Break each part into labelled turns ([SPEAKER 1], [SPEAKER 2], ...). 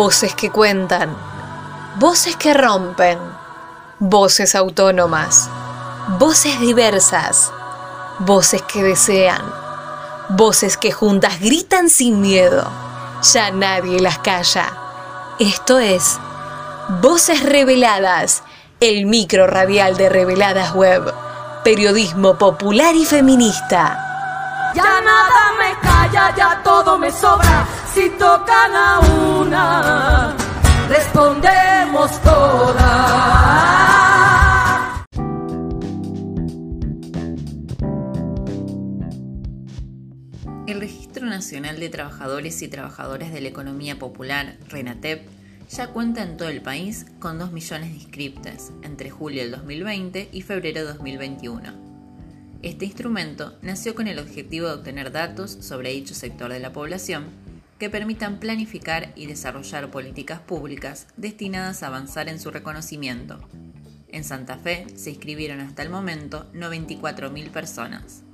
[SPEAKER 1] Voces que cuentan, voces que rompen, voces autónomas, voces diversas, voces que desean, voces que juntas gritan sin miedo. Ya nadie las calla. Esto es Voces Reveladas, el micro radial de Reveladas Web, periodismo popular y feminista.
[SPEAKER 2] Ya nada me calla, ya todo me sobra. Si tocan a una, respondemos todas.
[SPEAKER 3] El Registro Nacional de Trabajadores y Trabajadoras de la Economía Popular, RENATEP, ya cuenta en todo el país con 2 millones de inscriptas entre julio del 2020 y febrero de 2021. Este instrumento nació con el objetivo de obtener datos sobre dicho sector de la población que permitan planificar y desarrollar políticas públicas destinadas a avanzar en su reconocimiento. En Santa Fe se inscribieron hasta el momento 94.000 personas.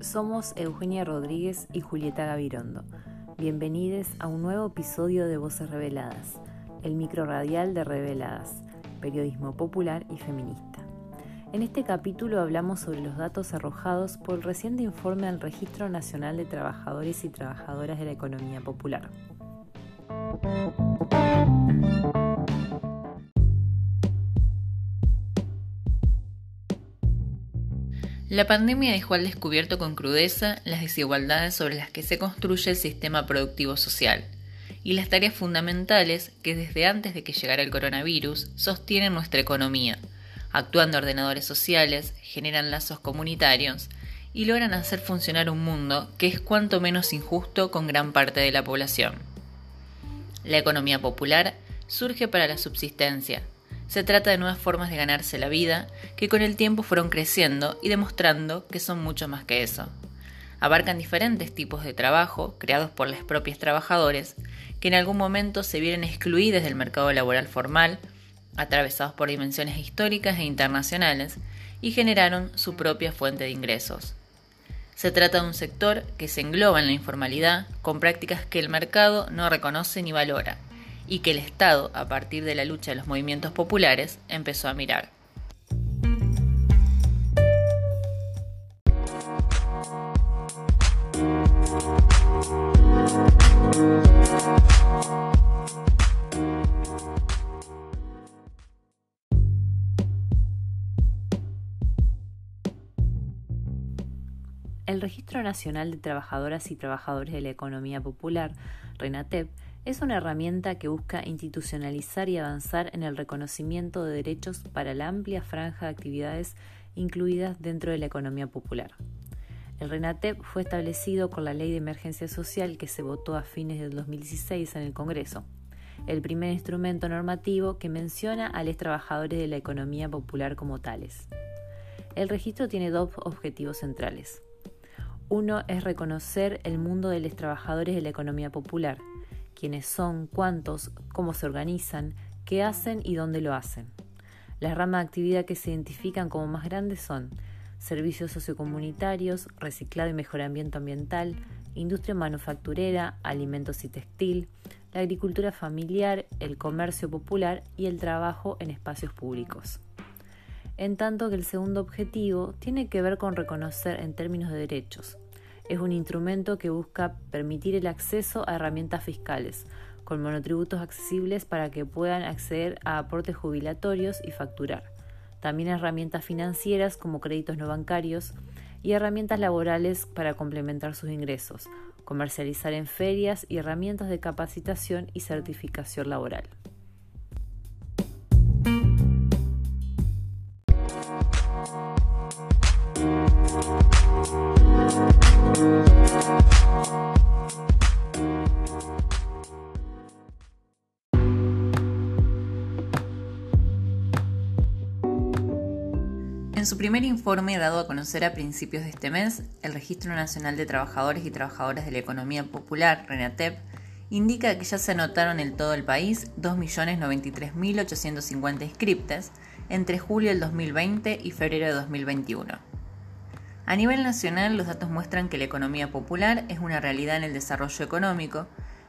[SPEAKER 4] Somos Eugenia Rodríguez y Julieta Gavirondo. Bienvenidos a un nuevo episodio de Voces Reveladas, el micro radial de Reveladas, periodismo popular y feminista. En este capítulo hablamos sobre los datos arrojados por el reciente informe al Registro Nacional de Trabajadores y Trabajadoras de la Economía Popular.
[SPEAKER 3] La pandemia dejó al descubierto con crudeza las desigualdades sobre las que se construye el sistema productivo social y las tareas fundamentales que desde antes de que llegara el coronavirus sostienen nuestra economía, actúan de ordenadores sociales, generan lazos comunitarios y logran hacer funcionar un mundo que es cuanto menos injusto con gran parte de la población. La economía popular surge para la subsistencia, se trata de nuevas formas de ganarse la vida que con el tiempo fueron creciendo y demostrando que son mucho más que eso. Abarcan diferentes tipos de trabajo creados por los propios trabajadores que en algún momento se vieron excluidos del mercado laboral formal, atravesados por dimensiones históricas e internacionales, y generaron su propia fuente de ingresos. Se trata de un sector que se engloba en la informalidad con prácticas que el mercado no reconoce ni valora y que el Estado, a partir de la lucha de los movimientos populares, empezó a mirar.
[SPEAKER 4] El Registro Nacional de Trabajadoras y Trabajadores de la Economía Popular, RENATEP, es una herramienta que busca institucionalizar y avanzar en el reconocimiento de derechos para la amplia franja de actividades incluidas dentro de la economía popular. El RENATEP fue establecido con la Ley de Emergencia Social que se votó a fines del 2016 en el Congreso, el primer instrumento normativo que menciona a los trabajadores de la economía popular como tales. El registro tiene dos objetivos centrales. Uno es reconocer el mundo de los trabajadores de la economía popular, quiénes son, cuántos, cómo se organizan, qué hacen y dónde lo hacen. Las ramas de actividad que se identifican como más grandes son servicios sociocomunitarios, reciclado y mejoramiento ambiental, industria manufacturera, alimentos y textil, la agricultura familiar, el comercio popular y el trabajo en espacios públicos. En tanto que el segundo objetivo tiene que ver con reconocer en términos de derechos, es un instrumento que busca permitir el acceso a herramientas fiscales, con monotributos accesibles para que puedan acceder a aportes jubilatorios y facturar. También herramientas financieras como créditos no bancarios y herramientas laborales para complementar sus ingresos, comercializar en ferias y herramientas de capacitación y certificación laboral.
[SPEAKER 3] En su primer informe dado a conocer a principios de este mes, el Registro Nacional de Trabajadores y Trabajadoras de la Economía Popular, RENATEP, indica que ya se anotaron en todo el país 2.093.850 inscriptas entre julio del 2020 y febrero de 2021. A nivel nacional, los datos muestran que la economía popular es una realidad en el desarrollo económico,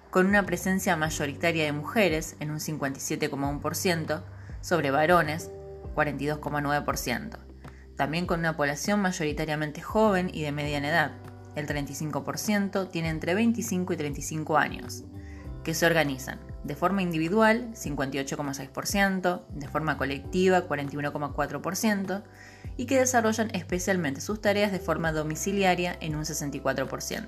[SPEAKER 3] con una presencia mayoritaria de mujeres en un 57,1%, sobre varones 42,9%, también con una población mayoritariamente joven y de mediana edad, el 35% tiene entre 25 y 35 años, que se organizan de forma individual, 58,6%, de forma colectiva, 41,4%, y que desarrollan especialmente sus tareas de forma domiciliaria en un 64%.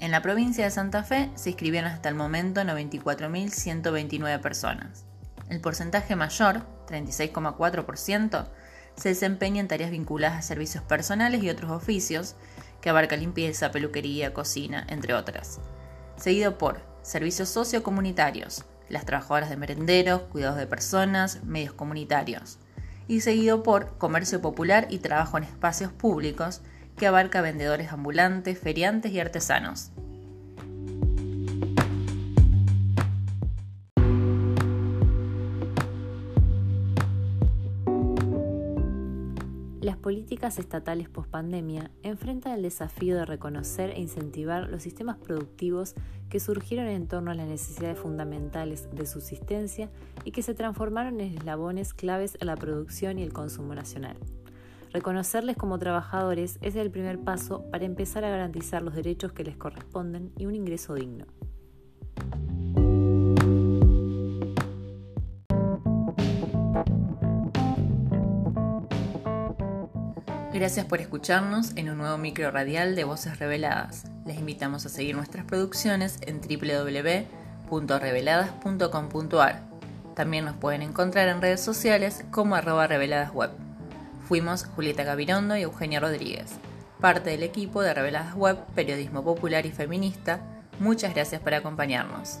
[SPEAKER 3] En la provincia de Santa Fe se inscribieron hasta el momento 94.129 personas. El porcentaje mayor, 36,4%, se desempeña en tareas vinculadas a servicios personales y otros oficios, que abarca limpieza, peluquería, cocina, entre otras. Seguido por servicios sociocomunitarios, las trabajadoras de merenderos, cuidados de personas, medios comunitarios. Y seguido por comercio popular y trabajo en espacios públicos, que abarca vendedores ambulantes, feriantes y artesanos.
[SPEAKER 4] Las políticas estatales post-pandemia enfrentan el desafío de reconocer e incentivar los sistemas productivos que surgieron en torno a las necesidades fundamentales de subsistencia y que se transformaron en eslabones claves en la producción y el consumo nacional. Reconocerles como trabajadores es el primer paso para empezar a garantizar los derechos que les corresponden y un ingreso digno.
[SPEAKER 3] Gracias por escucharnos en un nuevo micro radial de Voces Reveladas. Les invitamos a seguir nuestras producciones en www.reveladas.com.ar. También nos pueden encontrar en redes sociales como arroba reveladasweb. Fuimos Julieta Gavirondo y Eugenia Rodríguez, parte del equipo de Reveladas Web, Periodismo Popular y Feminista. Muchas gracias por acompañarnos.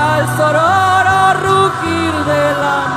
[SPEAKER 2] al sororo rugir de la